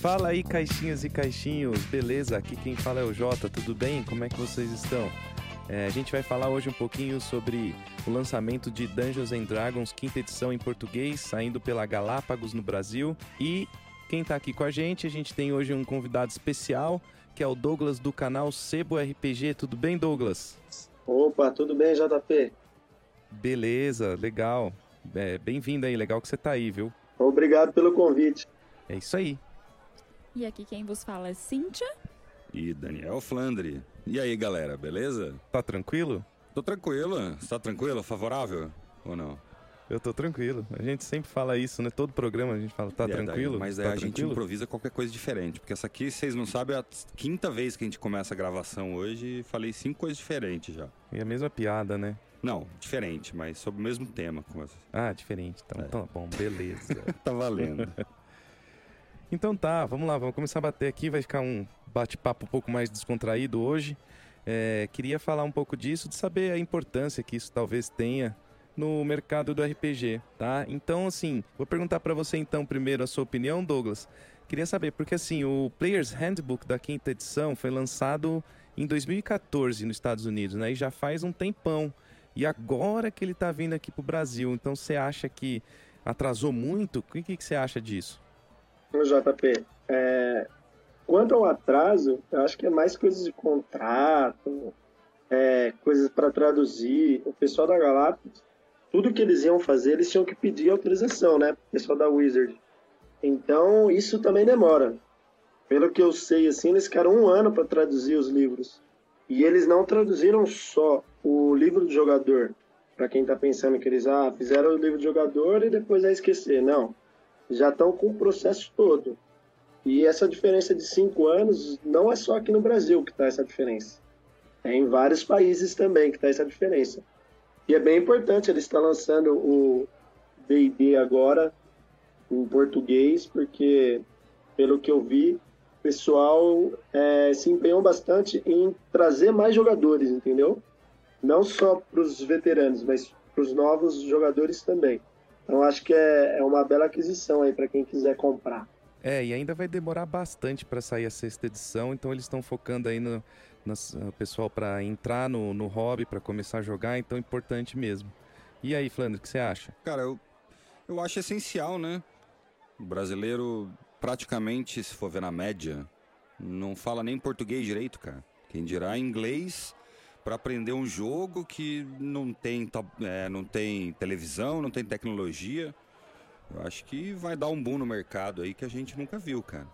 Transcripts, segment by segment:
Fala aí, caixinhas e caixinhos, beleza? Aqui quem fala é o Jota, tudo bem? Como é que vocês estão? É, a gente vai falar hoje um pouquinho sobre o lançamento de Dungeons and Dragons quinta edição em português, saindo pela Galápagos no Brasil. E quem tá aqui com a gente, a gente tem hoje um convidado especial, que é o Douglas do canal Sebo RPG. Tudo bem, Douglas? Opa, tudo bem, JP? Beleza, legal. É, Bem-vindo aí, legal que você tá aí, viu? Obrigado pelo convite. É isso aí. E aqui quem vos fala é Cíntia. E Daniel Flandre. E aí, galera, beleza? Tá tranquilo? Tô tranquilo. Você tá tranquilo? Favorável? Ou não? Eu tô tranquilo. A gente sempre fala isso, né? Todo programa a gente fala, tá É, daí- tranquilo? mas tá aí a gente tranquilo? improvisa qualquer coisa diferente. Porque essa aqui, vocês não sabem, é a quinta vez que a gente começa a gravação hoje e falei cinco coisas diferentes já. E a mesma piada, né? Não, diferente, mas sobre o mesmo tema. com vocês. Ah, diferente. Então, É. tá bom, beleza. tá valendo. então tá, vamos lá, vamos começar a bater aqui. Vai ficar um bate-papo um pouco mais descontraído hoje. É, queria falar um pouco disso, de saber a importância que isso talvez tenha no mercado do RPG, tá? Então, assim, vou perguntar pra você então primeiro a sua opinião, Douglas. Queria saber, porque assim, o Player's Handbook da quinta edição foi lançado em 2014 nos Estados Unidos, né? E já faz um tempão. E agora que ele tá vindo aqui pro Brasil, então você acha que atrasou muito? O que, que você acha disso? JP, é, quanto ao atraso, eu acho que é mais coisas de contrato, é, coisas para traduzir. O pessoal da Galápagos, tudo que eles iam fazer, eles tinham que pedir autorização, né? O pessoal da Wizard. Então, isso também demora. Pelo que eu sei, assim, eles ficaram um ano para traduzir os livros. E eles não traduziram só o livro do jogador. Para quem tá pensando que eles ah, fizeram o livro do jogador e depois vai esquecer. Não. Já estão com o processo todo. E essa diferença de cinco anos não é só aqui no Brasil que está essa diferença. É em vários países também que está essa diferença. E é bem importante eles estar lançando o D&D agora em português, porque pelo que eu vi, o pessoal é, se empenhou bastante em trazer mais jogadores, entendeu? Não só para os veteranos, mas para os novos jogadores também. Então acho que é, é uma bela aquisição aí para quem quiser comprar. É, e ainda vai demorar bastante para sair a sexta edição, então eles estão focando aí no, no pessoal para entrar no, no hobby, para começar a jogar, então é importante mesmo. E aí, Flandre, o que você acha? Cara, eu, eu acho essencial, né? O brasileiro, praticamente, se for ver na média, não fala nem português direito, cara. Quem dirá inglês para aprender um jogo que não tem, é, não tem televisão, não tem tecnologia. Eu acho que vai dar um boom no mercado aí que a gente nunca viu, cara.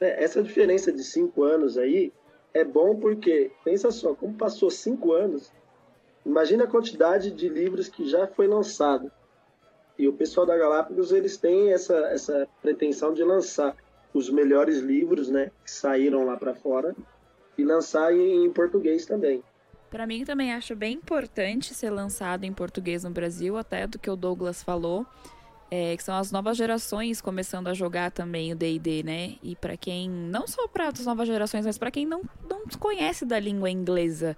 É, essa diferença de cinco anos aí é bom porque, pensa só, como passou cinco anos, imagina a quantidade de livros que já foi lançado. E o pessoal da Galápagos, eles têm essa, essa pretensão de lançar os melhores livros, né, que saíram lá para fora, e lançar em, em português também. Pra mim também acho bem importante ser lançado em português no Brasil, até do que o Douglas falou, é, que são as novas gerações começando a jogar também o D&D, né? E pra quem não só para as novas gerações, mas pra quem não não conhece da língua inglesa,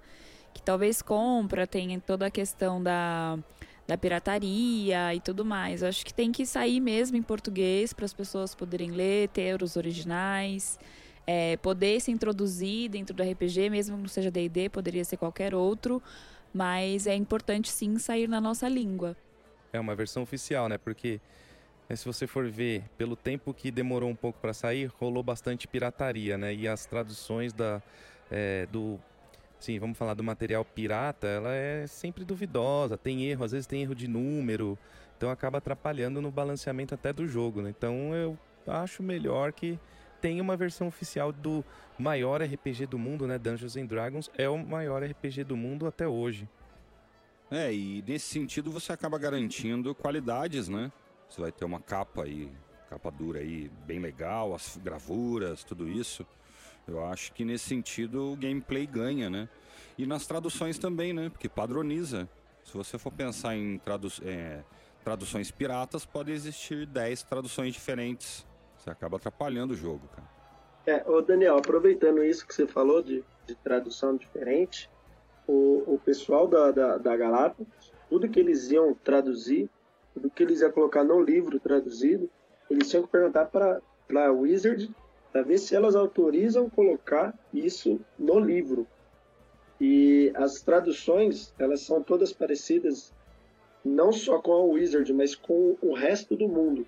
que talvez compra, tem toda a questão da da pirataria e tudo mais. Acho que tem que sair mesmo em português para as pessoas poderem ler, ter os originais é, poder se introduzir dentro do RPG, mesmo que não seja D&D, poderia ser qualquer outro, mas é importante sim sair na nossa língua. É uma versão oficial, né? Porque né, se você for ver, pelo tempo que demorou um pouco para sair, rolou bastante pirataria, né? E as traduções da, é, do. Sim, vamos falar do material pirata, ela é sempre duvidosa, tem erro, às vezes tem erro de número, então acaba atrapalhando no balanceamento até do jogo, né? Então eu acho melhor que tenha uma versão oficial do maior RPG do mundo, né? Dungeons and Dragons é o maior RPG do mundo até hoje. É, e nesse sentido você acaba garantindo qualidades, né? Você vai ter uma capa aí, capa dura aí, bem legal, as gravuras, tudo isso. Eu acho que nesse sentido o gameplay ganha, né? E nas traduções também, né? Porque padroniza. Se você for pensar em tradu é, traduções piratas, pode existir 10 traduções diferentes. Você acaba atrapalhando o jogo, cara. É, ô Daniel, aproveitando isso que você falou de, de tradução diferente, o, o pessoal da, da, da Galápagos, tudo que eles iam traduzir, tudo que eles iam colocar no livro traduzido, eles tinham que perguntar para a Wizard para ver se elas autorizam colocar isso no livro. E as traduções, elas são todas parecidas, não só com a Wizard, mas com o resto do mundo.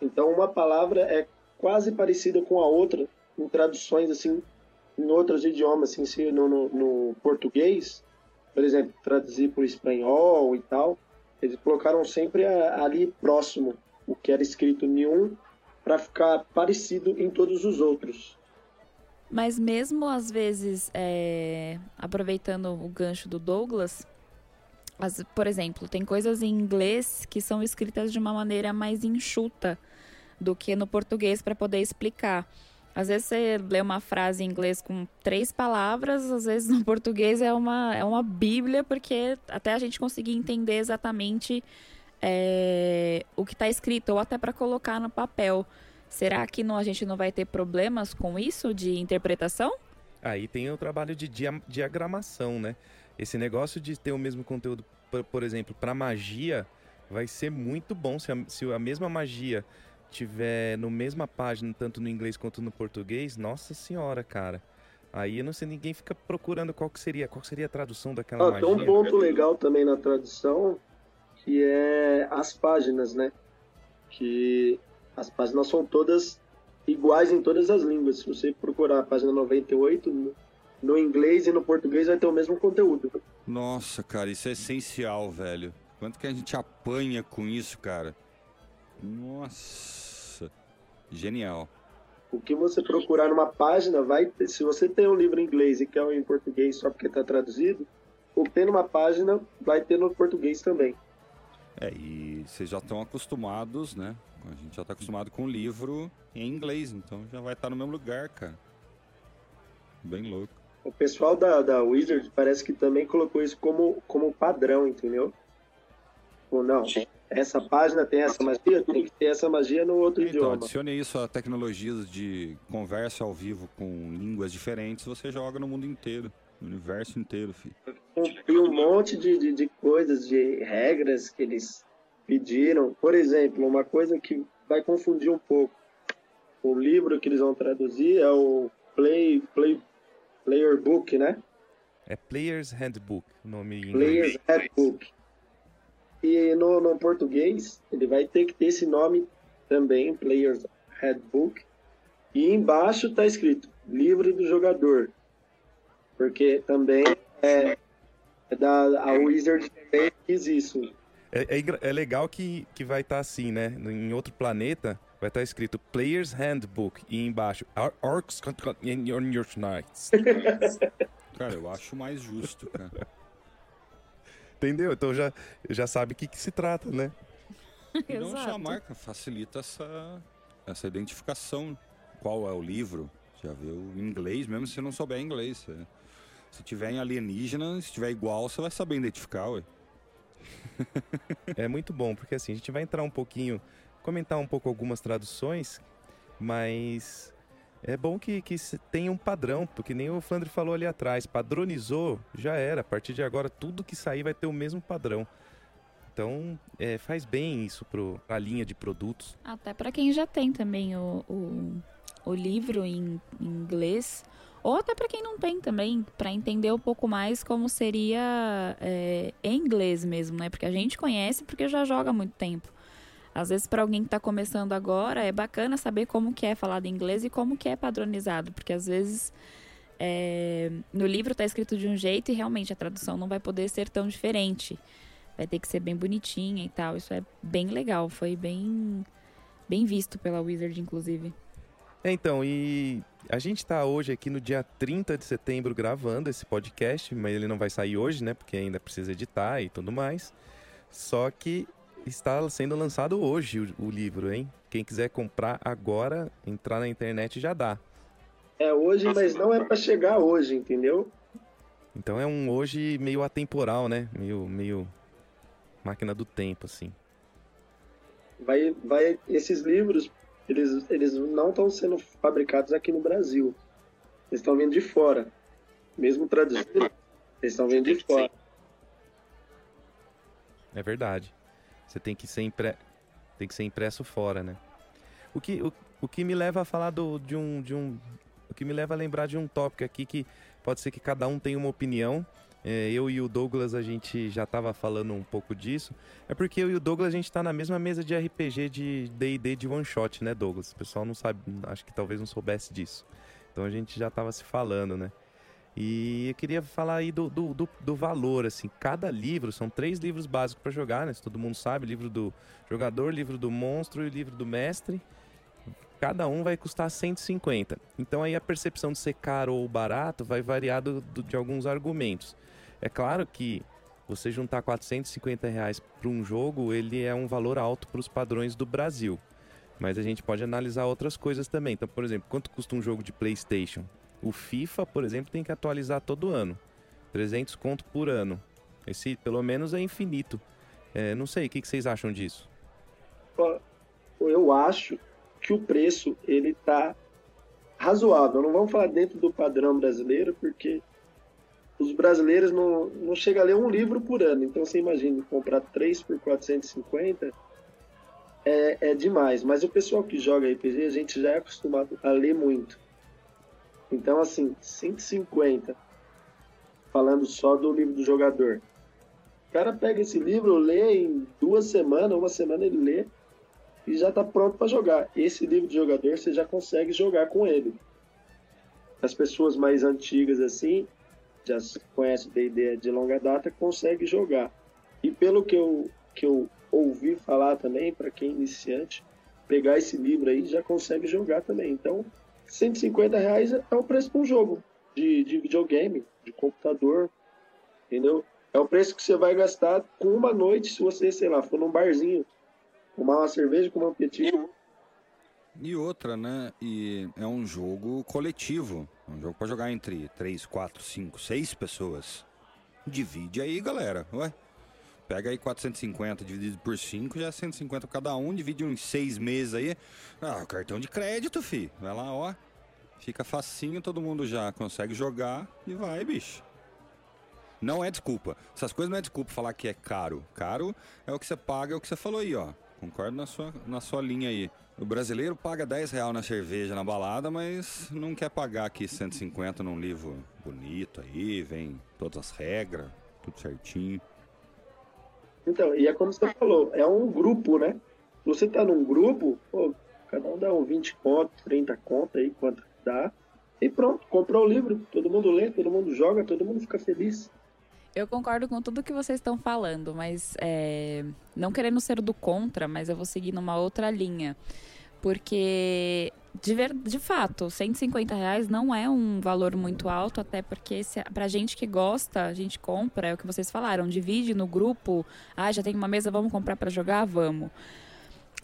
Então, uma palavra é quase parecida com a outra em traduções assim em outros idiomas, assim, se no, no, no português, por exemplo, traduzir para o espanhol e tal, eles colocaram sempre ali próximo o que era escrito em um para ficar parecido em todos os outros. Mas mesmo às vezes, é, aproveitando o gancho do Douglas, as, por exemplo, tem coisas em inglês que são escritas de uma maneira mais enxuta do que no português para poder explicar. Às vezes você lê uma frase em inglês com três palavras, às vezes no português é uma, é uma bíblia, porque até a gente conseguir entender exatamente é, o que está escrito, ou até para colocar no papel. Será que não, a gente não vai ter problemas com isso de interpretação? Aí tem o trabalho de dia, diagramação, né? Esse negócio de ter o mesmo conteúdo, por, por exemplo, para magia, vai ser muito bom se a, se a mesma magia tiver no mesma página, tanto no inglês quanto no português, nossa senhora, cara. Aí eu não sei, ninguém fica procurando qual que seria, qual seria a tradução daquela ah, magia. Tem um ponto legal também na tradução, que é as páginas, né? Que as páginas são todas iguais em todas as línguas. Se você procurar a página 98, no, no inglês e no português vai ter o mesmo conteúdo. Nossa, cara, isso é essencial, velho. Quanto que a gente apanha com isso, cara? Nossa, genial. O que você procurar numa página vai ter, se você tem um livro em inglês e quer um em português só porque está traduzido, o que tem numa página vai ter no português também. É, e vocês já estão acostumados, né? A gente já está acostumado com o livro em inglês, então já vai estar tá no mesmo lugar, cara. Bem louco. O pessoal da, da Wizard parece que também colocou isso como, como padrão, entendeu? Ou não? Sim essa página tem essa magia, tem que ter essa magia no outro então, idioma. Adicione isso a tecnologias de conversa ao vivo com línguas diferentes, você joga no mundo inteiro, no universo inteiro, filho. Tem um monte de, de, de coisas, de regras que eles pediram. Por exemplo, uma coisa que vai confundir um pouco. O livro que eles vão traduzir é o Play, Play Player Book, né? É Player's Handbook, o nome em inglês. Player's Handbook. E no, no português, ele vai ter que ter esse nome também, Player's Handbook. E embaixo está escrito livro do jogador. Porque também é, é da a Wizard também quis isso. É, é, é, legal que, que vai estar tá assim, né? Em outro planeta vai estar tá escrito Player's Handbook e embaixo Orcs in your Nights. cara, eu acho mais justo, cara. Entendeu? Então já, já sabe o que, que se trata, né? E não só a marca, facilita essa, essa identificação. Qual é o livro? Já viu em inglês, mesmo se não souber inglês. Se tiver em alienígena, se tiver igual, você vai saber identificar, ué. é muito bom, porque assim, a gente vai entrar um pouquinho, comentar um pouco algumas traduções, mas é bom que, que tenha um padrão, porque nem o Flandre falou ali atrás, padronizou, já era. A partir de agora, tudo que sair vai ter o mesmo padrão. Então, é, faz bem isso para a linha de produtos. Até para quem já tem também o, o, o livro em, em, inglês, ou até para quem não tem também, para entender um pouco mais como seria é, em inglês mesmo, né? Porque a gente conhece porque já joga há muito tempo. Às vezes, para alguém que está começando agora, é bacana saber como que é falado em inglês e como que é padronizado, porque às vezes é, no livro está escrito de um jeito e realmente a tradução não vai poder ser tão diferente. Vai ter que ser bem bonitinha e tal. Isso é bem legal, foi bem, bem visto pela Wizard, inclusive. É, então, e a gente está hoje aqui no dia 30 de setembro gravando esse podcast, mas ele não vai sair hoje, né? Porque ainda precisa editar e tudo mais. Só que está sendo lançado hoje o, o, livro, hein? Quem quiser comprar agora, entrar na internet já dá. É hoje, mas não é para chegar hoje, entendeu? Então é um hoje meio atemporal, né? Meio, meio máquina do tempo, assim. Vai, vai, esses livros, eles, eles não estão sendo fabricados aqui no Brasil. Eles estão vindo de fora. Mesmo traduzidos, eles estão vindo de fora. É verdade. Você tem que ser, impre... tem que ser impresso fora, né? O que, o... O que me leva a falar do, de um. De um o que me leva a lembrar de um tópico aqui que pode ser que cada um tenha uma opinião. É, eu e o Douglas a gente já estava falando um pouco disso. É porque eu e o Douglas a gente está na mesma mesa de RPG de D&D de one shot, né, Douglas? O pessoal não sabe, acho que talvez não soubesse disso. Então a gente já estava se falando, né? E eu queria falar aí do, do, do, do, valor, assim, cada livro, são três livros básicos para jogar, né? Se todo mundo sabe, livro do jogador, livro do monstro e livro do mestre. Cada um vai custar 150. Então aí a percepção de ser caro ou barato vai variar do, do, de alguns argumentos. É claro que você juntar 450 reais para um jogo, ele é um valor alto para os padrões do Brasil. Mas a gente pode analisar outras coisas também. Então, por exemplo, quanto custa um jogo de PlayStation? O FIFA, por exemplo, tem que atualizar todo ano. 300 conto por ano. Esse, pelo menos, é infinito. É, não sei, o que, que vocês acham disso? Eu acho que o preço ele tá razoável. Não vamos falar dentro do padrão brasileiro, porque os brasileiros não, não chegam a ler um livro por ano. Então você imagina comprar 3 por 450 é, é demais. Mas o pessoal que joga RPG, a gente já é acostumado a ler muito. Então, assim, 150, falando só do livro do jogador. O cara pega esse livro, lê em duas semanas, uma semana ele lê e já está pronto para jogar. Esse livro de jogador você já consegue jogar com ele. As pessoas mais antigas assim, já conhecem ideia de longa data, consegue jogar. E pelo que eu, que eu ouvi falar também, para quem é iniciante, pegar esse livro aí já consegue jogar também. Então, 150 reais é o preço para um jogo de, de videogame, de computador, entendeu? É o preço que você vai gastar com uma noite se você, sei lá, for num barzinho, tomar uma cerveja, comer um petisco. E outra, né? E é um jogo coletivo. É um jogo para jogar entre 3, 4, 5, 6 pessoas. Divide aí, galera. Ué. Pega aí 450 dividido por 5, já é 150 cada um, divide uns 6 meses aí. Ah, cartão de crédito, fi. Vai lá, ó. Fica facinho, todo mundo já consegue jogar e vai, bicho. Não é desculpa. Essas coisas não é desculpa falar que é caro. Caro é o que você paga, é o que você falou aí, ó. Concordo na sua, na sua linha aí. O brasileiro paga 10 real na cerveja, na balada, mas não quer pagar aqui 150 num livro bonito aí, vem todas as regras, tudo certinho. Então, e é como você falou, é um grupo, né? Você tá num grupo, pô, cada um dá um 20 conto, 30 conto aí, quanto dá. E pronto, comprou o livro, todo mundo lê, todo mundo joga, todo mundo fica feliz. Eu concordo com tudo que vocês estão falando, mas é, não querendo ser do contra, mas eu vou seguir numa outra linha. Porque, de, ver, de fato, 150 reais não é um valor muito alto, até porque se, pra gente que gosta, a gente compra, é o que vocês falaram, divide no grupo, ah, já tem uma mesa, vamos comprar para jogar? Vamos.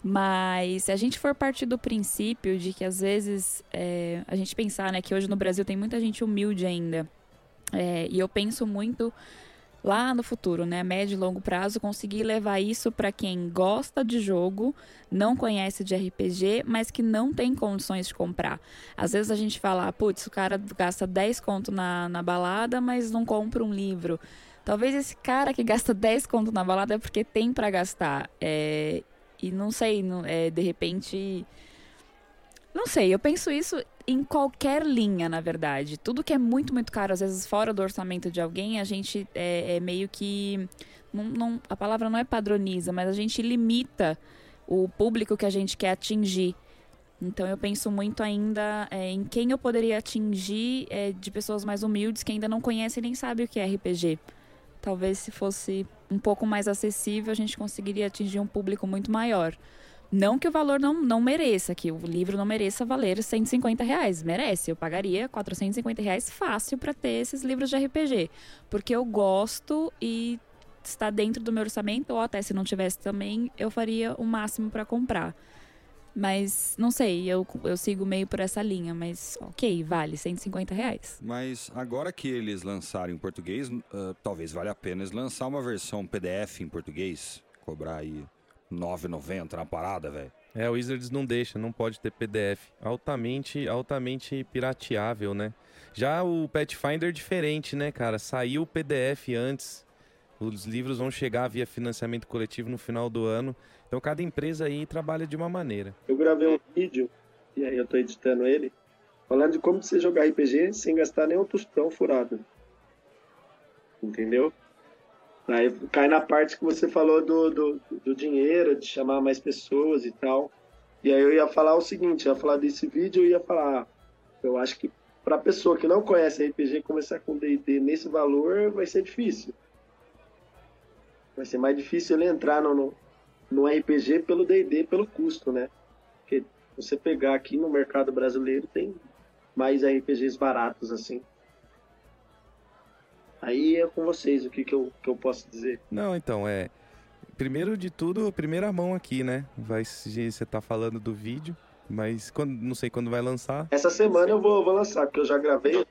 Mas se a gente for partir do princípio de que às vezes é, a gente pensar né, que hoje no Brasil tem muita gente humilde ainda. É, e eu penso muito lá no futuro, né, médio e longo prazo, conseguir levar isso para quem gosta de jogo, não conhece de RPG, mas que não tem condições de comprar. Às vezes a gente fala, putz, o cara gasta 10 conto na, na balada, mas não compra um livro. Talvez esse cara que gasta 10 conto na balada é porque tem para gastar. É, e não sei, é, de repente. Não sei, eu penso isso em qualquer linha, na verdade. Tudo que é muito, muito caro, às vezes fora do orçamento de alguém, a gente é, é meio que. Não, não, a palavra não é padroniza, mas a gente limita o público que a gente quer atingir. Então eu penso muito ainda é, em quem eu poderia atingir é, de pessoas mais humildes que ainda não conhecem nem sabem o que é RPG. Talvez se fosse um pouco mais acessível, a gente conseguiria atingir um público muito maior. Não que o valor não, não mereça, que o livro não mereça valer 150 reais. Merece. Eu pagaria 450 reais fácil para ter esses livros de RPG. Porque eu gosto e está dentro do meu orçamento, ou até se não tivesse também, eu faria o máximo para comprar. Mas não sei, eu, eu sigo meio por essa linha, mas ok, vale 150 reais. Mas agora que eles lançaram em português, uh, talvez valha a pena eles lançar uma versão PDF em português, cobrar aí 9,90 na parada, velho. É, o Wizards não deixa, não pode ter PDF. Altamente, altamente pirateável, né? Já o Pathfinder é diferente, né, cara? Saiu o PDF antes. Os livros vão chegar via financiamento coletivo no final do ano. Então cada empresa aí trabalha de uma maneira. Eu gravei um vídeo e aí eu tô editando ele, falando de como você jogar RPG sem gastar nenhum tostão furado. Entendeu? Aí cai na parte que você falou do, do, do dinheiro, de chamar mais pessoas e tal. E aí eu ia falar o seguinte, ia falar desse vídeo, eu ia falar, ah, eu acho que para pessoa que não conhece RPG começar com D&D nesse valor vai ser difícil. Vai ser mais difícil ele entrar no, no, no RPG pelo D&D, pelo custo, né? Porque você pegar aqui no mercado brasileiro tem mais RPGs baratos assim. Aí é com vocês o que, que, eu, que eu posso dizer. Não, então, é. Primeiro de tudo, primeira mão aqui, né? Vai você tá falando do vídeo, mas quando, não sei quando vai lançar. Essa semana eu vou, vou lançar, porque eu já gravei.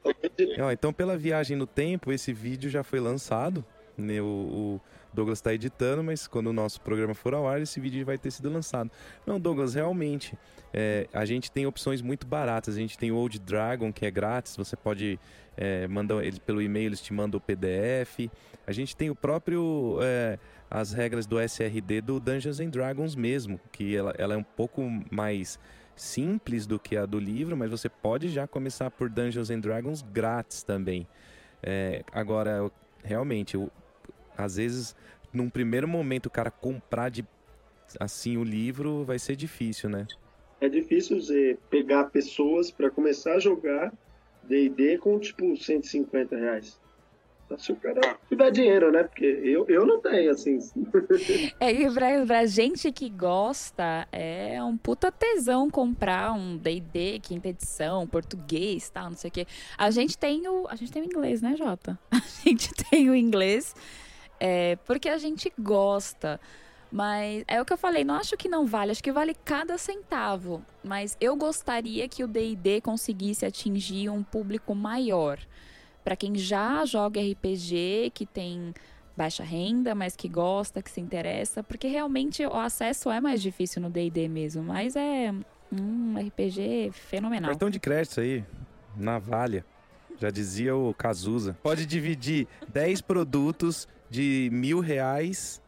Eu então, pela viagem no tempo, esse vídeo já foi lançado. Né? O, o Douglas está editando, mas quando o nosso programa for ao ar, esse vídeo vai ter sido lançado. Não, Douglas, realmente, é, a gente tem opções muito baratas. A gente tem o Old Dragon, que é grátis, você pode é, mandar ele pelo e-mail, eles te mandam o PDF. A gente tem o próprio. É, as regras do SRD do Dungeons and Dragons mesmo, que ela, ela é um pouco mais simples do que a do livro, mas você pode já começar por Dungeons and Dragons grátis também. É, agora, realmente, eu, às vezes, num primeiro momento, o cara comprar de assim o livro vai ser difícil, né? É difícil você pegar pessoas para começar a jogar D&D com tipo 150 reais. Só se o cara tiver dinheiro, né? Porque eu, eu não tenho, assim. É que pra, pra gente que gosta, é um puta tesão comprar um D&D, quinta edição, português, tal, não sei o quê. A gente tem o... A gente tem o inglês, né, Jota? A gente tem o inglês é, porque a gente gosta. Mas é o que eu falei, não acho que não vale, acho que vale cada centavo. Mas eu gostaria que o DD conseguisse atingir um público maior. Para quem já joga RPG, que tem baixa renda, mas que gosta, que se interessa, porque realmente o acesso é mais difícil no D&D mesmo, mas é um RPG fenomenal. Cartão de crédito aí, navalha. Já dizia o Cazuza. Pode dividir 10 produtos de mil reais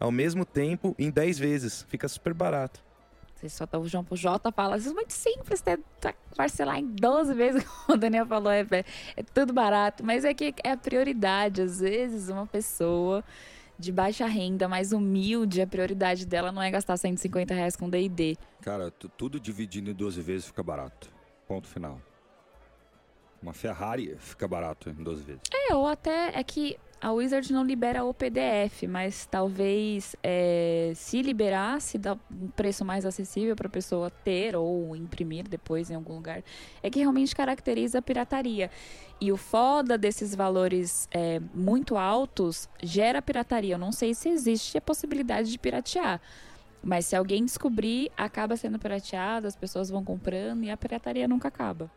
ao mesmo tempo em 10 vezes. Fica super barato. Você só tá, o João Jota fala, isso é muito simples, tá, tá parcelar em 12 vezes, como o Daniel falou, é, é tudo barato. Mas é que é a prioridade. Às vezes, uma pessoa de baixa renda, mais humilde, a prioridade dela não é gastar 150 reais com D&D. Cara, tudo dividido em 12 vezes fica barato. Ponto final. Uma Ferrari fica barato em 12 vezes. É, ou até é que a Wizard não libera o PDF, mas talvez é, se liberasse, dá um preço mais acessível para a pessoa ter ou imprimir depois em algum lugar, é que realmente caracteriza a pirataria. E o foda desses valores é, muito altos gera pirataria. Eu não sei se existe a possibilidade de piratear. Mas se alguém descobrir, acaba sendo pirateado, as pessoas vão comprando e a pirataria nunca acaba.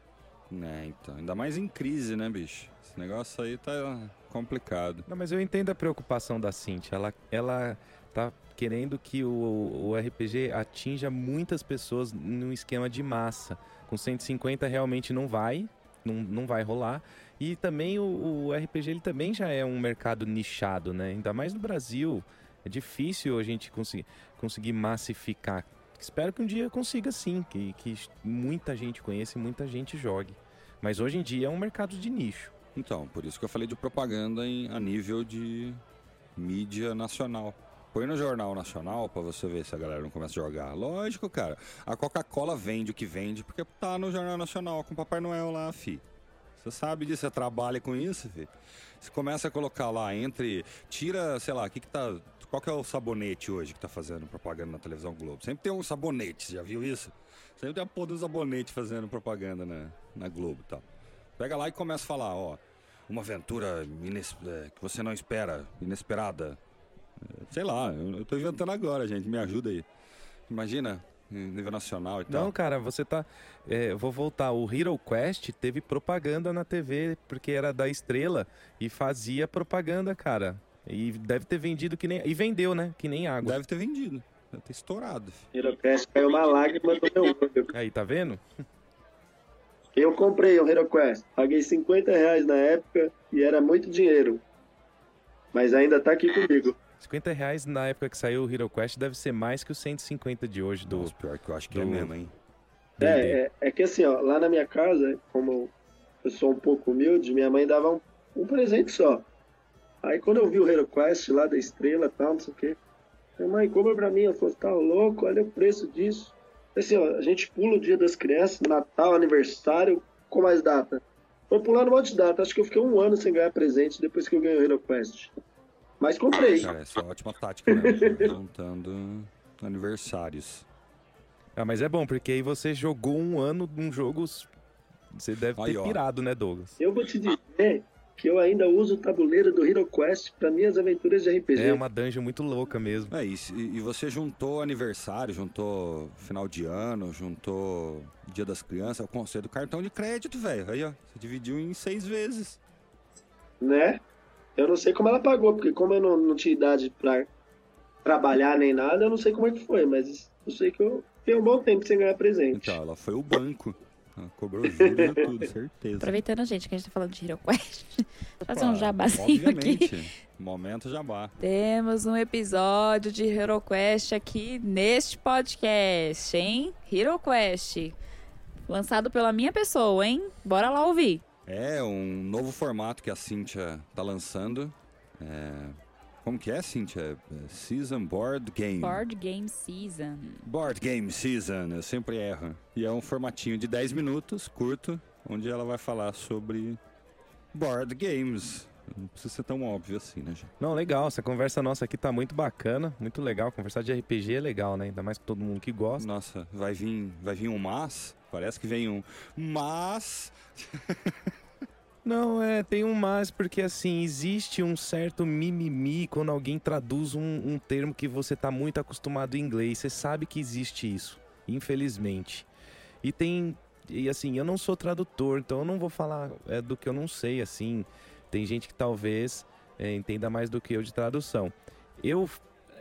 É, então. Ainda mais em crise, né, bicho? Esse negócio aí tá complicado. Não, mas eu entendo a preocupação da Cintia. Ela, ela tá querendo que o, o RPG atinja muitas pessoas num esquema de massa. Com 150 realmente não vai, não, não vai rolar. E também o, o RPG ele também já é um mercado nichado, né? Ainda mais no Brasil. É difícil a gente conseguir, conseguir massificar. Espero que um dia consiga sim, que, que muita gente conheça e muita gente jogue. Mas hoje em dia é um mercado de nicho. Então, por isso que eu falei de propaganda em, a nível de mídia nacional. Põe no Jornal Nacional para você ver se a galera não começa a jogar. Lógico, cara. A Coca-Cola vende o que vende porque tá no Jornal Nacional com o Papai Noel lá, fi. Você sabe disso, você trabalha com isso, fi. Você começa a colocar lá entre. Tira, sei lá, que que tá. Qual que é o sabonete hoje que tá fazendo propaganda na televisão Globo? Sempre tem um sabonete, já viu isso? Sempre tem a porra do sabonete fazendo propaganda na, na Globo e tal. Pega lá e começa a falar, ó, uma aventura ines... É, que você não espera, inesperada. É, sei lá, eu, eu tô inventando agora, gente, me ajuda aí. Imagina, nível nacional e tal. Não, cara, você tá. É, vou voltar. O Hero Quest teve propaganda na TV, porque era da estrela e fazia propaganda, cara. E deve ter vendido que nem. E vendeu, né? Que nem água. Deve ter vendido. Deve ter estourado. Hero Quest caiu uma lágrima do meu olho. Aí, tá vendo? Eu comprei o HeroQuest, paguei 50 reais na época e era muito dinheiro. Mas ainda tá aqui comigo. 50 reais na época que saiu o HeroQuest deve ser mais que os 150 de hoje do. Nossa, pior que eu acho que é do, é mesmo, hein? É, é, é que assim, ó, lá na minha casa, como eu sou um pouco humilde, minha mãe dava um, um presente só. Aí quando eu vi o Hero Quest lá da estrela e tal, não sei o quê, minha mãe compra pra mim, eu falei, tá louco, olha o preço disso. Assim, ó, a gente pula o dia das crianças, Natal, aniversário, com mais data. Foi pulando um monte de data, acho que eu fiquei um ano sem ganhar presente depois que eu ganhei o Hero Quest. Mas comprei. Cara, essa é uma ótima tática, né? Juntando aniversários. Ah, mas é bom, porque aí você jogou um ano num jogo. Você deve Aí, ter ó. pirado, né, Douglas? Eu vou te dizer que eu ainda uso o tabuleiro do Hero Quest para minhas aventuras de RPG. É uma dungeon muito louca mesmo. É, e, e você juntou aniversário, juntou final de ano, juntou Dia das Crianças, eu concedo cartão de crédito, velho. Aí, ó, você dividiu em seis vezes. né? Eu não sei como ela pagou, porque como eu não, não tinha idade pra trabalhar nem nada, eu não sei como é que foi, mas eu sei que eu fiquei um bom tempo sem ganhar presente. Então, ela foi o banco. Ela cobrou juros e tudo, certeza. Aproveitando, gente, que a gente tá falando de Hero Quest, fazer um jabazinho aqui. Obviamente. Momento jabá. Temos um episódio de Hero Quest aqui neste podcast, hein? Hero Quest. Lançado pela minha pessoa, hein? Bora lá ouvir. É um novo formato que a Cintia tá lançando. É, Como que é, Cintia? É Season Board Game. Board Game Season. Board Game Season, eu sempre erro. E é um formatinho de 10 minutos, curto, onde ela vai falar sobre board games. Não precisa ser tão óbvio assim, né, gente? Não, legal. Essa conversa nossa aqui tá muito bacana, muito legal. Conversar de RPG é legal, né? Ainda mais com todo mundo que gosta. Nossa, vai vir, vai vir um mas. Parece que vem um mas. Não, é, tem um mais, porque assim, existe um certo mimimi quando alguém traduz um, um termo que você tá muito acostumado em inglês. Você sabe que existe isso, infelizmente. E tem. E assim, eu não sou tradutor, então eu não vou falar é, do que eu não sei, assim. Tem gente que talvez é, entenda mais do que eu de tradução. Eu,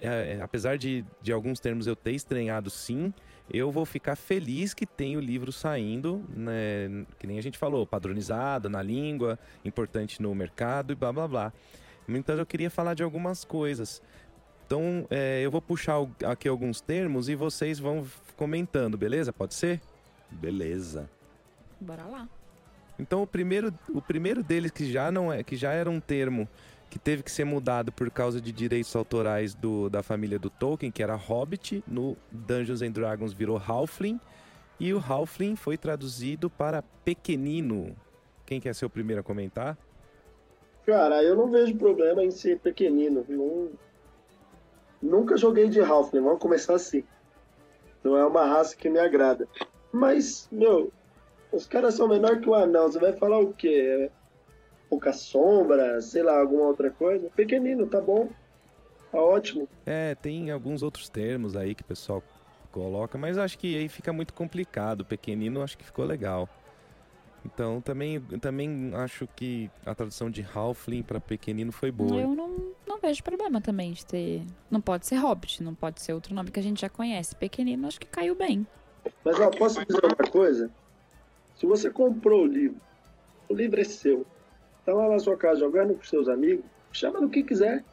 é, é, apesar de, de alguns termos eu ter estranhado sim, eu vou ficar feliz que tem o livro saindo, né, que nem a gente falou, padronizado na língua, importante no mercado e blá blá blá. Então eu queria falar de algumas coisas. Então é, eu vou puxar aqui alguns termos e vocês vão comentando, beleza? Pode ser? Beleza. Bora lá. Então o primeiro, o primeiro deles que já não é, que já era um termo que teve que ser mudado por causa de direitos autorais do, da família do Tolkien, que era Hobbit, no Dungeons and Dragons virou Halfling, e o Halfling foi traduzido para pequenino. Quem quer ser o primeiro a comentar? Cara, eu não vejo problema em ser pequenino. Nunca joguei de Halfling, vamos começar assim. Não é uma raça que me agrada. Mas, meu, os caras são menor que o anão. Você vai falar o quê? Pouca sombra, sei lá, alguma outra coisa? Pequenino, tá bom. Tá ótimo. É, tem alguns outros termos aí que o pessoal coloca, mas acho que aí fica muito complicado. Pequenino acho que ficou legal. Então também, também acho que a tradução de Halfling para pequenino foi boa. Eu não, não vejo problema também de ter. Não pode ser Hobbit, não pode ser outro nome que a gente já conhece. Pequenino, acho que caiu bem. Mas, ó, posso dizer uma coisa? Se você comprou o livro, o livro é seu. Tá lá na sua casa jogando com seus amigos, chama do que quiser.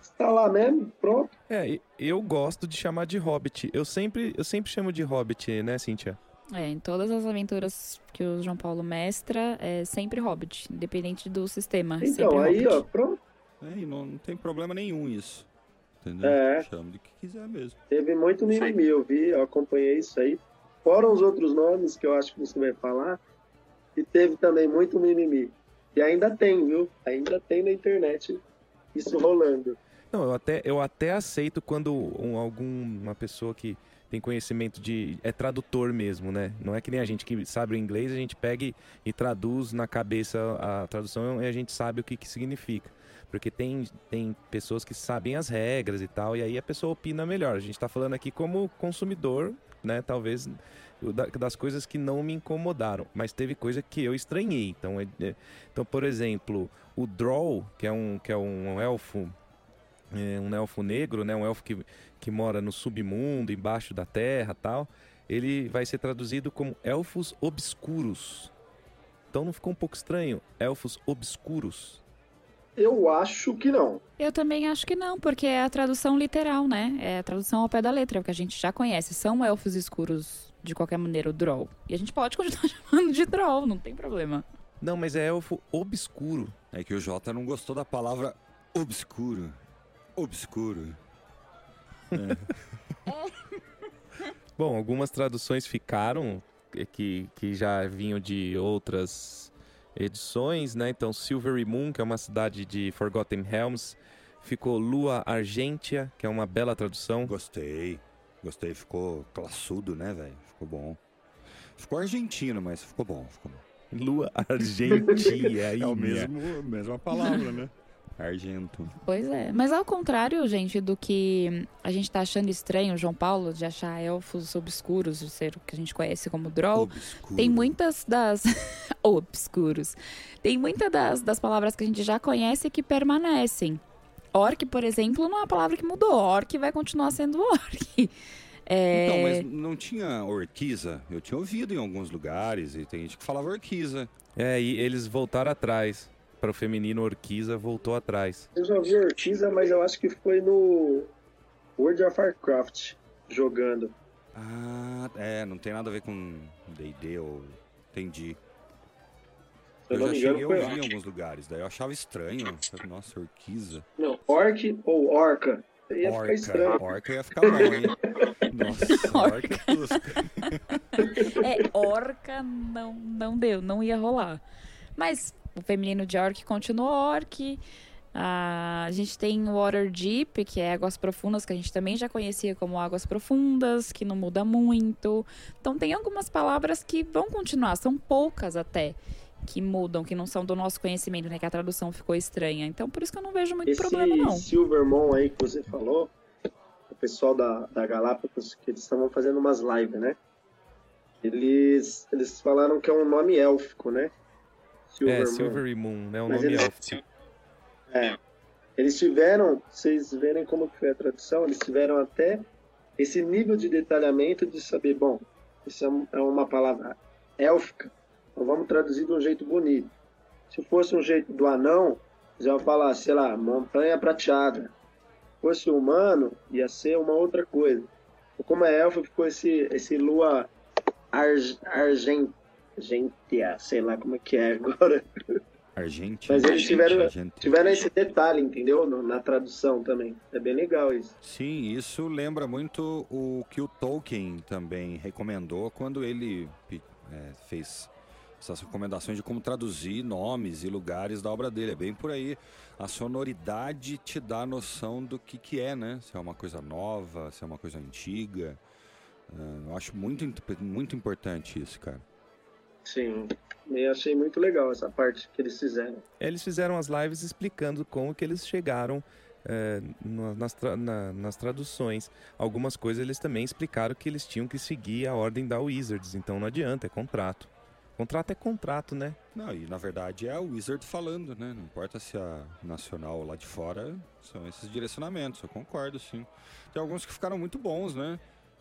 Está lá mesmo, pronto. É, e- eu gosto de chamar de Hobbit. Eu sempre, eu sempre chamo de Hobbit, né, Cíntia? É, em todas as aventuras que o João Paulo mestra, é sempre Hobbit, independente do sistema. Então, aí, Hobbit. ó, pronto. É, e não, não tem problema nenhum isso. Entendeu? É. Chama do que quiser mesmo. Teve muito mimimi, eu vi, eu acompanhei isso aí. Fora os outros nomes que eu acho que você vai falar. E teve também muito mimimi. E ainda tem, viu? Ainda tem na internet isso rolando. Não, eu até, eu até aceito quando um, alguma pessoa que tem conhecimento de. é tradutor mesmo, né? Não é que nem a gente que sabe o inglês, a gente pega e, e traduz na cabeça a tradução e a gente sabe o que, que significa. Porque tem, tem pessoas que sabem as regras e tal, e aí a pessoa opina melhor. A gente tá falando aqui como consumidor, né? Talvez das coisas que não me incomodaram, mas teve coisa que eu estranhei. Então, é- é- então por exemplo, o Drow, que é um, que é um elfo é, um elfo negro, né? Um elfo que, que mora no submundo, embaixo da terra tal. Ele vai ser traduzido como elfos obscuros. Então não ficou um pouco estranho? Elfos obscuros. Eu acho que não. Eu também acho que não, porque é a tradução literal, né? É a tradução ao pé da letra, é o que a gente já conhece. São elfos escuros de qualquer maneira, o Droll. E a gente pode continuar chamando de Droll, não tem problema. Não, mas é elfo obscuro. É que o Jota não gostou da palavra obscuro. Obscuro. É. Bom, algumas traduções ficaram que, que já vinham de outras edições, né? Então, Silvery Moon, que é uma cidade de Forgotten Realms, ficou Lua Argentia, que é uma bela tradução. Gostei. Gostei, ficou classudo, né, velho? Ficou bom. Ficou argentino, mas ficou bom, ficou bom. Lua Argentia, é o mesmo, mesma palavra, né? Argento. Pois é. Mas ao contrário, gente, do que a gente tá achando estranho, João Paulo, de achar elfos obscuros, o ser que a gente conhece como Droll, Obscuro. tem muitas das. obscuros. Tem muitas das, das palavras que a gente já conhece que permanecem. Orc, por exemplo, não é uma palavra que mudou. Orc vai continuar sendo orc. É... Então, mas não tinha orquiza? Eu tinha ouvido em alguns lugares e tem gente que falava orquiza. É, e eles voltaram atrás para o feminino Orquiza voltou atrás. Eu já vi Orquiza, mas eu acho que foi no World of Warcraft jogando. Ah, é, não tem nada a ver com D&D ou entendi. Eu, eu já cheguei a ouvir em alguns lugares, daí eu achava estranho. Nossa, Orquiza. Não, Orc ou Orca? Ia orca, ficar estranho. Orca ia ficar bom, hein? Nossa, orca. orca é, orca não, não deu, não ia rolar. Mas o feminino de orc continua orc. Ah, a gente tem Water Deep, que é águas profundas, que a gente também já conhecia como águas profundas, que não muda muito. Então tem algumas palavras que vão continuar, são poucas até, que mudam, que não são do nosso conhecimento, né? Que a tradução ficou estranha. Então por isso que eu não vejo muito Esse problema, não. Silvermon aí que você falou, o pessoal da, da Galápagos, que eles estavam fazendo umas lives, né? Eles, eles falaram que é um nome élfico, né? Silver é, Silvery Moon, né? O Mas nome eles, É. Eles tiveram, vocês verem como que foi a tradução, eles tiveram até esse nível de detalhamento de saber, bom, isso é, é uma palavra élfica, então vamos traduzir de um jeito bonito. Se fosse um jeito do anão, eles iam falar, sei lá, montanha prateada. Se fosse humano, ia ser uma outra coisa. Como é élfico, ficou esse, esse lua arg, argent, Argentia, sei lá como é que é agora. Argentina. Mas eles tiveram, tiveram esse detalhe, entendeu? Na tradução também. É bem legal isso. Sim, isso lembra muito o que o Tolkien também recomendou quando ele é, fez essas recomendações de como traduzir nomes e lugares da obra dele. É bem por aí. A sonoridade te dá noção do que, que é, né? Se é uma coisa nova, se é uma coisa antiga. É, eu acho muito, muito importante isso, cara. Sim, eu achei muito legal essa parte que eles fizeram. Eles fizeram as lives explicando como que eles chegaram é, nas, tra na, nas traduções. Algumas coisas eles também explicaram que eles tinham que seguir a ordem da Wizards, então não adianta, é contrato. Contrato é contrato, né? Não, e na verdade é a Wizard falando, né? Não importa se a nacional lá de fora são esses direcionamentos, eu concordo, sim. Tem alguns que ficaram muito bons, né?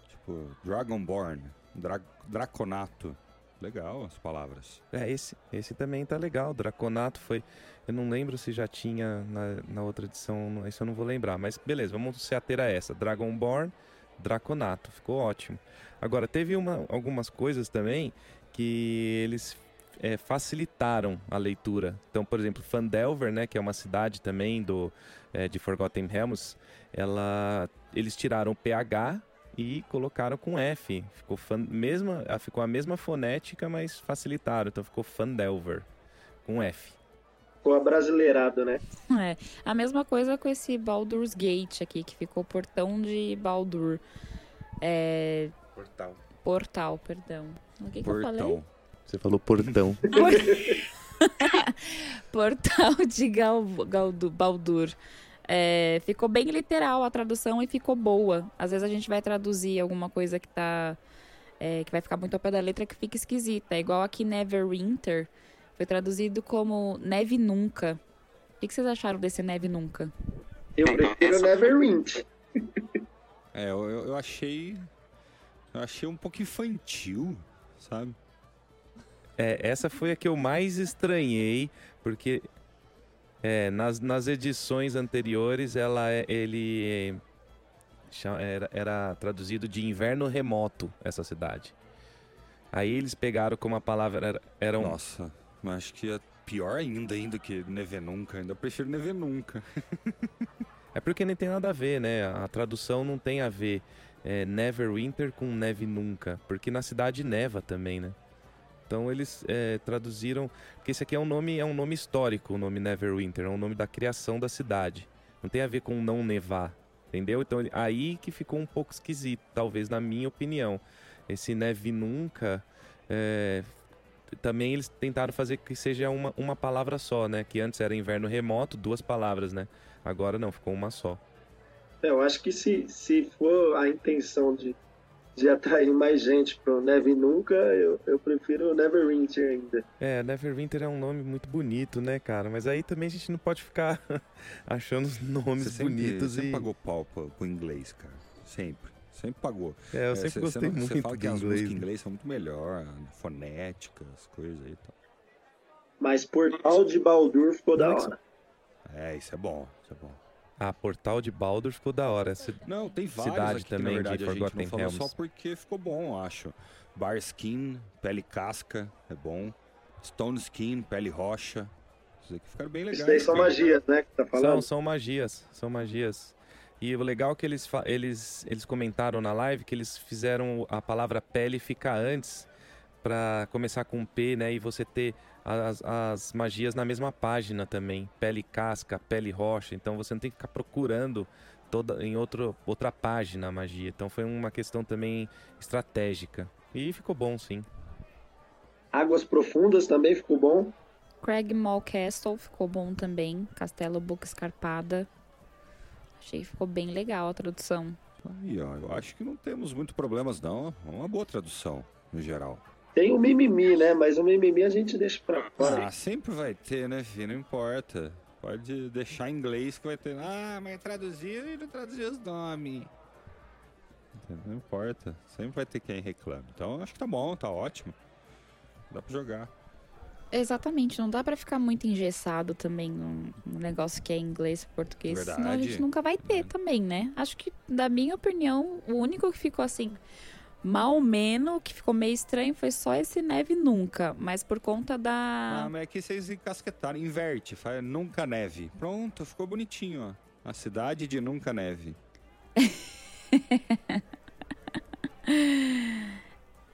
Tipo, Dragonborn, Dra Draconato. Legal as palavras. É, esse, esse também tá legal. Draconato foi. Eu não lembro se já tinha na, na outra edição, isso eu não vou lembrar. Mas beleza, vamos se ater a essa. Dragonborn, Draconato. Ficou ótimo. Agora, teve uma, algumas coisas também que eles é, facilitaram a leitura. Então, por exemplo, Fandelver, né, que é uma cidade também do, é, de Forgotten Realms, ela, eles tiraram o PH e colocaram com F. Ficou, fan, mesma, ah, ficou a mesma fonética, mas facilitaram. Então ficou Fandelver com F. Ficou abrasileirado, né? É. A mesma coisa com esse Baldur's Gate aqui, que ficou portão de Baldur. É... Portal. Portal, perdão. O que, que eu falei? Você falou portão. Portal de Gal, Galdu, Baldur. É, ficou bem literal a tradução e ficou boa. Às vezes a gente vai traduzir alguma coisa que tá. É, que vai ficar muito ao pé da letra que fica esquisita. É igual aqui Neverwinter. Foi traduzido como Neve Nunca. O que, que vocês acharam desse Neve Nunca? Eu prefiro Neverwinter. É, eu, eu achei. Eu achei um pouco infantil, sabe? É, essa foi a que eu mais estranhei, porque é, nas, nas edições anteriores, ela, é, ele era, era traduzido de inverno remoto, essa cidade. Aí eles pegaram como a palavra era, era um... Nossa, mas acho que é pior ainda, ainda que Neve Nunca. Ainda prefiro Neve Nunca. é porque nem tem nada a ver, né? A tradução não tem a ver é, Neverwinter com Neve Nunca. Porque na cidade neva também, né? Então eles é, traduziram, porque esse aqui é um nome é um nome histórico, o nome Neverwinter, é um nome da criação da cidade. Não tem a ver com não nevar, entendeu? Então aí que ficou um pouco esquisito, talvez na minha opinião. Esse neve nunca é, também eles tentaram fazer que seja uma, uma palavra só, né? Que antes era inverno remoto, duas palavras, né? Agora não, ficou uma só. É, eu acho que se, se for a intenção de de atrair mais gente pro Neve Nunca, eu, eu prefiro Neverwinter ainda. É, Neverwinter é um nome muito bonito, né, cara? Mas aí também a gente não pode ficar achando os nomes você sempre, bonitos você e... pagou pau pro, pro inglês, cara. Sempre. Sempre pagou. É, eu sempre é, gostei muito você fala do que inglês. As músicas né? em inglês são muito melhor, fonéticas, coisas aí e tal. Mas Portal de Baldur ficou da hora. É, isso é bom, isso é bom. Ah, Portal de Baldur ficou da hora. Essa Não, tem vários cidade aqui também que, na verdade, de a gente não falou Realms. só porque ficou bom, eu acho. Bar Skin, Pele Casca, é bom. Stone Skin, Pele Rocha. Esses aqui ficaram bem legais. Isso daí são magias, né, que tá São, falando? são magias, são magias. E o legal é que eles, eles, eles comentaram na live que eles fizeram a palavra pele ficar antes pra começar com P, né? E você ter as, as magias na mesma página também. Pele casca, pele rocha. Então você não tem que ficar procurando toda em outro, outra página a magia. Então foi uma questão também estratégica. E ficou bom, sim. Águas Profundas também ficou bom. Craig Mall Castle ficou bom também. Castelo Boca Escarpada. Achei que ficou bem legal a tradução. Aí, ó, eu acho que não temos muito problemas, não. É uma boa tradução, no geral. Tem o mimimi, né? Mas o mimimi a gente deixa pra fora. Ah, sempre vai ter, né, filho? Não importa. Pode deixar em inglês que vai ter. Ah, mas traduziu e não traduziu os nomes. Não importa. Sempre vai ter quem reclame. Então acho que tá bom, tá ótimo. Dá pra jogar. Exatamente, não dá pra ficar muito engessado também num, num negócio que é inglês e português, senão a Verdade. gente nunca vai ter também, né? Acho que, da minha opinião, o único que ficou assim, mal menos, que ficou meio estranho, foi só esse neve nunca, mas por conta da. Ah, mas aqui vocês encasquetaram. Inverte, faz nunca neve. Pronto, ficou bonitinho, ó. A cidade de nunca neve.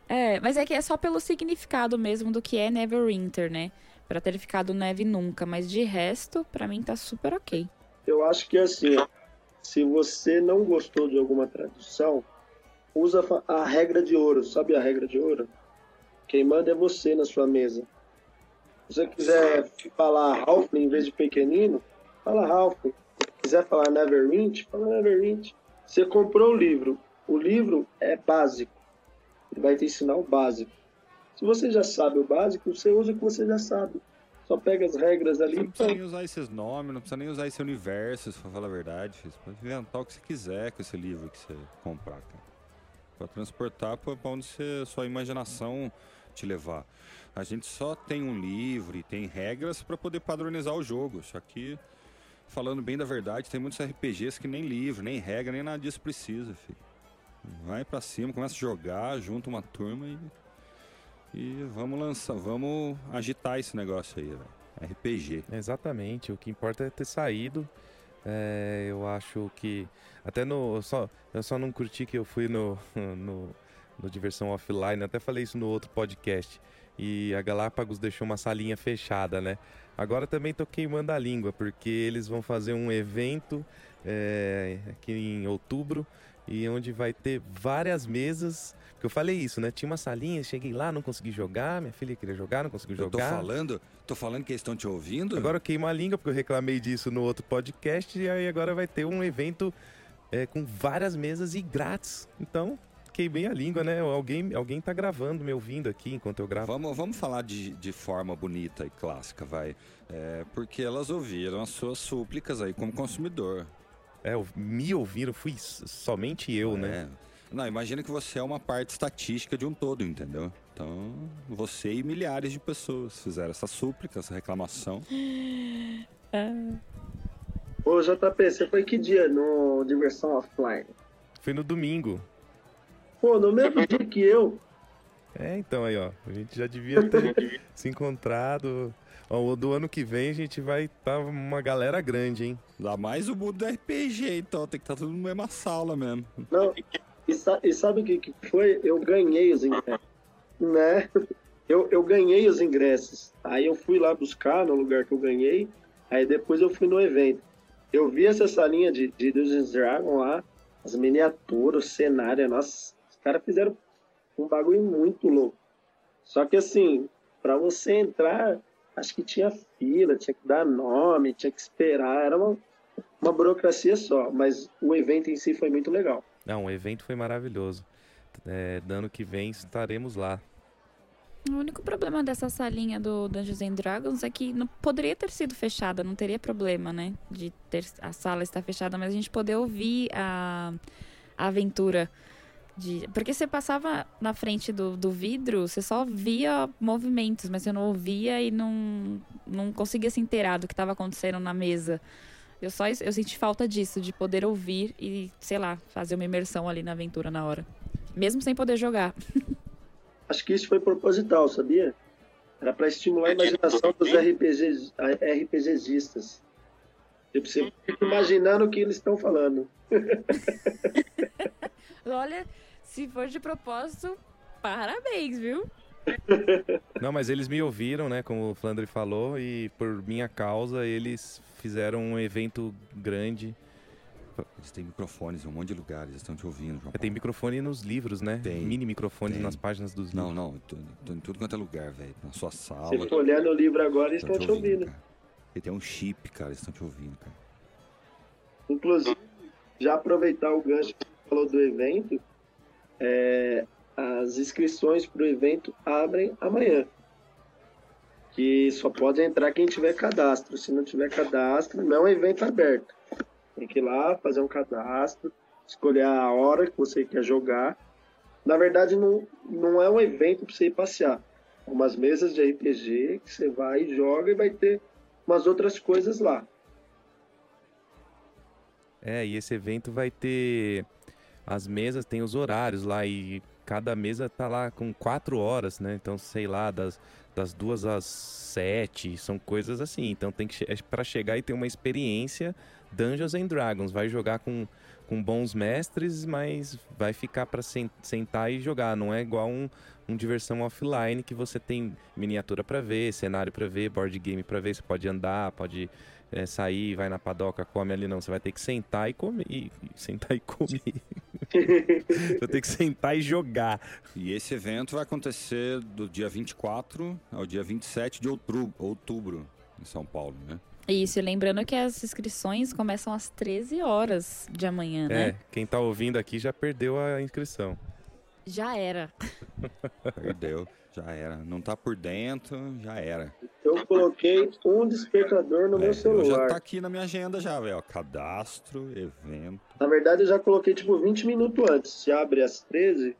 É, mas é que é só pelo significado mesmo do que é Neverwinter, né? Pra ter ficado neve nunca, mas de resto, pra mim tá super ok. Eu acho que assim, se você não gostou de alguma tradução, usa a regra de ouro. Sabe a regra de ouro? Quem manda é você na sua mesa. Se você quiser falar Halfling em vez de pequenino, fala Halfling. Se quiser falar Neverwinter, fala Neverwinter. Você comprou o livro. O livro é básico. Ele vai te ensinar o básico. Se você já sabe o básico, você usa o que você já sabe. Só pega as regras ali Você não precisa nem usar esses nomes, não precisa nem usar esse universo, se for falar a verdade. Você pode inventar o que você quiser com esse livro que você comprar, cara. Pra transportar pra pra onde você, sua imaginação te levar. A gente só tem um livro e tem regras pra poder padronizar o jogo. Só que, falando bem da verdade, tem muitos RPGs que nem livro, nem regra, nem nada disso precisa, filho. Vai pra cima, começa a jogar, junta uma turma e. E vamos lançar, vamos agitar esse negócio aí, velho. RPG. Exatamente, o que importa é ter saído. É, eu acho que. Até no. Eu só, eu só não curti que eu fui no, no, no Diversão Offline, até falei isso no outro podcast. E a Galápagos deixou uma salinha fechada, né? Agora também tô queimando a língua, porque eles vão fazer um evento é, aqui em outubro e onde vai ter várias mesas. Eu falei isso, né? Tinha uma salinha, cheguei lá, não consegui jogar, minha filha queria jogar, não conseguiu Eu tô jogar. falando, tô falando que eles estão te ouvindo. Agora eu queimo a língua, porque eu reclamei disso no outro podcast, e aí agora vai ter um evento é, com várias mesas e grátis. Então, queimei a língua, né? Alguém, alguém tá gravando, me ouvindo aqui enquanto eu gravo. Vamos, vamos falar de, de forma bonita e clássica, vai. É, porque elas ouviram as suas súplicas aí como consumidor. É, me ouviram, fui somente eu, né? Não, imagina que você é uma parte estatística de um todo, entendeu? Então, você e milhares de pessoas fizeram essa súplica, essa reclamação. Ô, JP, você foi que dia no Diversão Offline? Foi no domingo. Pô, no mesmo dia que eu, É, então aí, ó. A gente já devia ter se encontrado. Ó, do ano que vem a gente vai estar tá uma galera grande, hein? Dá mais o mundo do RPG, então. Tem que estar tá tudo na mesma sala mesmo. Não, e, sa e sabe o que, que foi? Eu ganhei os ingressos. Né? Eu, eu ganhei os ingressos. Aí eu fui lá buscar no lugar que eu ganhei. Aí depois eu fui no evento. Eu vi essa salinha de, de Dungeons Dragon lá, as miniaturas, o cenário, nossa, os caras fizeram um bagulho muito louco. Só que assim, para você entrar, acho que tinha fila, tinha que dar nome, tinha que esperar, era uma, uma burocracia só, mas o evento em si foi muito legal. Não, o evento foi maravilhoso. É, ano que vem estaremos lá. O único problema dessa salinha do Dungeons and Dragons é que não poderia ter sido fechada, não teria problema, né? De ter a sala estar fechada, mas a gente poder ouvir a, a aventura. De, porque você passava na frente do, do vidro, você só via movimentos, mas você não ouvia e não, não conseguia se inteirar do que estava acontecendo na mesa. Eu só eu senti falta disso, de poder ouvir e, sei lá, fazer uma imersão ali na aventura na hora. Mesmo sem poder jogar. Acho que isso foi proposital, sabia? Era para estimular a imaginação dos RPGs, RPGistas. Tipo, você fica imaginando o que eles estão falando. Olha, se for de propósito, parabéns, viu? Não, mas eles me ouviram, né? Como o Flandre falou, e por minha causa eles fizeram um evento grande eles têm microfones em um monte de lugares, eles estão te ouvindo, João é, Tem microfone nos livros, né? Tem. Mini microfones tem. nas páginas dos livros. Não, não, tô, tô em tudo quanto é lugar, velho. Na sua sala. Você for olhando o livro agora, eles estão te ouvindo. ouvindo. E tem um chip, cara, eles estão te ouvindo, cara. Inclusive, já aproveitar o gancho que você falou do evento, é, as inscrições para o evento abrem amanhã. Que só pode entrar quem tiver cadastro. Se não tiver cadastro, não é um evento aberto. Tem que ir lá, fazer um cadastro, escolher a hora que você quer jogar. Na verdade, não, não é um evento para você ir passear. É umas mesas de RPG que você vai e joga e vai ter umas outras coisas lá. É, e esse evento vai ter. As mesas tem os horários lá e cada mesa tá lá com quatro horas, né? Então, sei lá, das, das duas às sete, são coisas assim. Então tem que é para chegar e ter uma experiência Dungeons and Dragons. Vai jogar com, com bons mestres, mas vai ficar para sentar e jogar. Não é igual um, um diversão offline que você tem miniatura para ver, cenário para ver, board game para ver. Você pode andar, pode é, sair, vai na padoca, come ali. Não, você vai ter que sentar e comer. E, sentar e comer. você vai ter que sentar e jogar. E esse evento vai acontecer do dia 24 ao dia 27 de outubro, outubro em São Paulo, né? Isso, lembrando que as inscrições começam às 13 horas de amanhã, né? É, quem tá ouvindo aqui já perdeu a inscrição. Já era. Perdeu, já era. Não tá por dentro, já era. Eu coloquei um despertador no é, meu celular. Já tá aqui na minha agenda já, velho. Cadastro, evento. Na verdade, eu já coloquei tipo 20 minutos antes. Se abre às 13,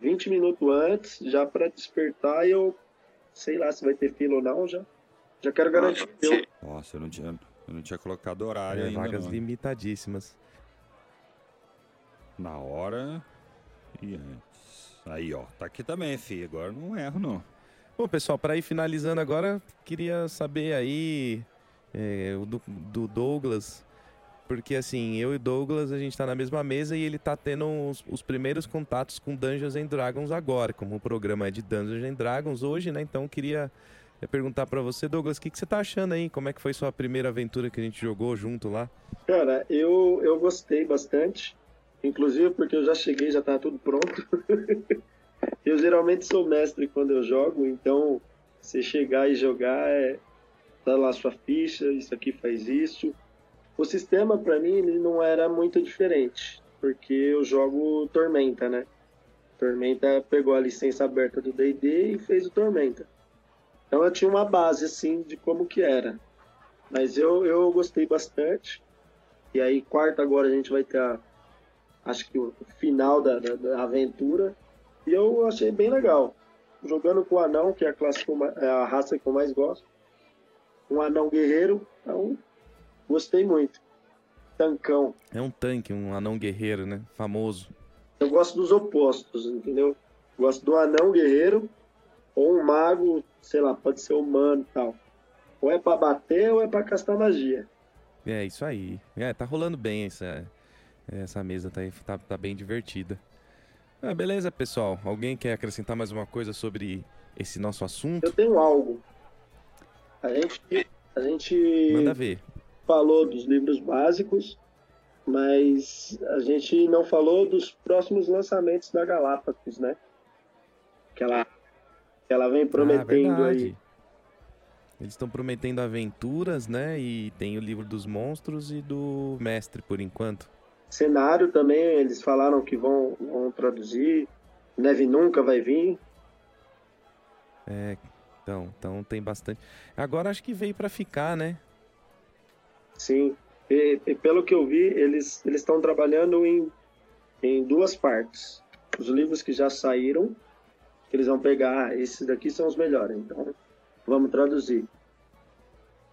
20 minutos antes, já para despertar e eu sei lá se vai ter fila ou não, já já quero garantir. Nossa, eu não tinha, eu não tinha colocado horário é, ainda. Vagas não. limitadíssimas. Na hora e antes. Aí, ó. Tá aqui também, fi. Agora não erro, não. Bom, pessoal, para ir finalizando agora, queria saber aí é, do, do Douglas porque assim, eu e Douglas, a gente tá na mesma mesa e ele tá tendo os, os, primeiros contatos com Dungeons and Dragons agora, como o programa é de Dungeons and Dragons hoje, né? Então queria é perguntar para você, Douglas, o que, que você tá achando aí? Como é que foi sua primeira aventura que a gente jogou junto lá? Cara, eu, eu gostei bastante. Inclusive porque eu já cheguei, já tá tudo pronto. eu geralmente sou mestre quando eu jogo, então você chegar e jogar é tá lá sua ficha, isso aqui faz isso. O sistema para mim ele não era muito diferente, porque eu jogo Tormenta, né? Tormenta pegou a licença aberta do D&D e fez o Tormenta. Então eu tinha uma base assim de como que era. Mas eu, eu gostei bastante. E aí quarta agora a gente vai ter a, acho que o final da, da, da aventura. E eu achei bem legal. Jogando com o anão, que é a, classe é a raça que eu mais gosto. Um anão guerreiro. Então, gostei muito. Tancão. É um tanque, um anão guerreiro, né? Famoso. Eu gosto dos opostos, entendeu? Gosto do anão guerreiro ou um mago, sei lá, pode ser humano e tal. Ou é pra bater ou é pra castar magia. É, isso aí. É, tá rolando bem essa, essa mesa, tá, tá, tá bem divertida. Ah, beleza, pessoal. Alguém quer acrescentar mais uma coisa sobre esse nosso assunto? Eu tenho algo. A gente, a gente Manda ver. Falou dos livros básicos, mas a gente não falou dos próximos lançamentos da Galápagos, né? Que ela, que ela vem prometendo ah, aí. Eles estão prometendo aventuras, né? E tem o livro dos monstros e do mestre por enquanto. Cenário também, eles falaram que vão, vão traduzir. Neve nunca vai vir. É, então, então tem bastante. Agora acho que veio para ficar, né? Sim. E, e, pelo que eu vi, eles eles estão trabalhando em, em duas partes. Os livros que já saíram, eles vão pegar, ah, esses daqui são os melhores, então vamos traduzir.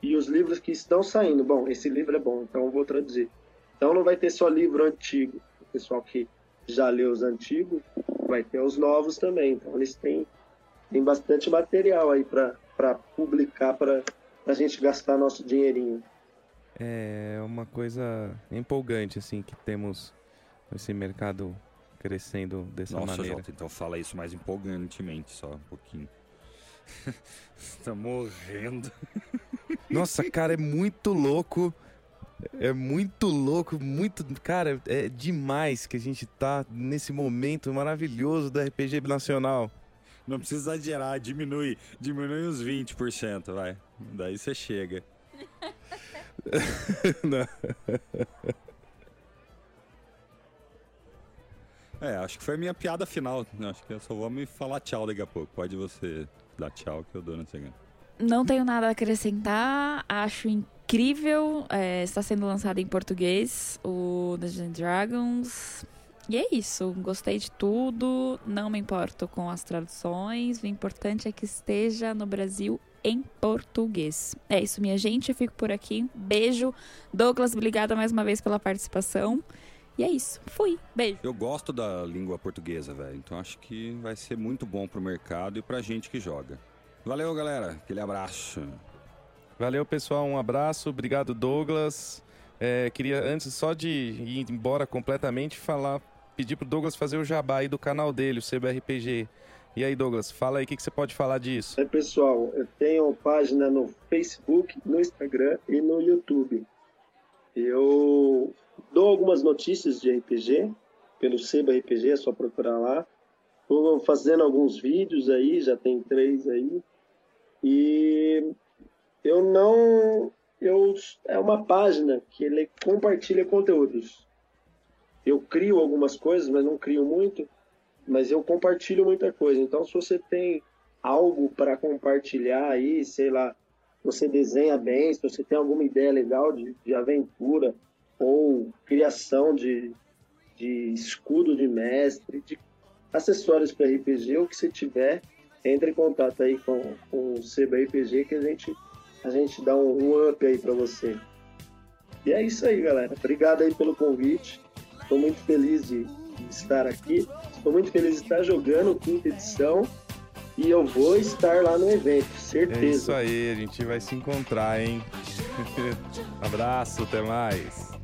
E os livros que estão saindo, bom, esse livro é bom, então eu vou traduzir. Então não vai ter só livro antigo, o pessoal que já leu os antigos, vai ter os novos também. Então eles têm, têm bastante material aí para publicar, para a gente gastar nosso dinheirinho. É uma coisa empolgante, assim, que temos esse mercado crescendo dessa Nossa, maneira. Jota, então fala isso mais empolgantemente, só um pouquinho. tá morrendo. Nossa, cara, é muito louco. É muito louco, muito. Cara, é demais que a gente tá nesse momento maravilhoso do RPG Nacional. Não precisa exagerar, diminui. Diminui uns 20%, vai. Daí você chega. é, acho que foi a minha piada final. Acho que eu só vou me falar tchau daqui a pouco. Pode você dar tchau que eu dou na segunda. Não tenho nada a acrescentar. Acho incrível. É, está sendo lançado em português o Dungeons Dragons. E é isso. Gostei de tudo. Não me importo com as traduções. O importante é que esteja no Brasil em português. É isso, minha gente. Eu fico por aqui. Beijo. Douglas, obrigada mais uma vez pela participação. E é isso. Fui. Beijo. Eu gosto da língua portuguesa, velho. Então acho que vai ser muito bom pro mercado e pra gente que joga. Valeu, galera. Aquele abraço. Valeu, pessoal. Um abraço. Obrigado, Douglas. É, queria, antes só de ir embora completamente, falar, pedir pro Douglas fazer o jabá aí do canal dele, o CBRPG. E aí, Douglas, fala aí o que, que você pode falar disso. É, pessoal, eu tenho página no Facebook, no Instagram e no YouTube. Eu dou algumas notícias de RPG pelo Seba RPG, é só procurar lá. Estou fazendo alguns vídeos aí, já tem três aí. E eu não. Eu, é uma página que ele compartilha conteúdos. Eu crio algumas coisas, mas não crio muito. Mas eu compartilho muita coisa. Então, se você tem algo para compartilhar aí, sei lá, você desenha bem, se você tem alguma ideia legal de, de aventura ou criação de, de escudo de mestre, de acessórios para RPG, o que você tiver, entre em contato aí com, com o Seba RPG que a gente, a gente dá um, um up aí para você. E é isso aí, galera. Obrigado aí pelo convite. Estou muito feliz de, estar aqui. Estou muito feliz de estar jogando quinta edição. E eu vou estar lá no evento, certeza. É isso aí, a gente vai se encontrar, hein? Abraço, até mais.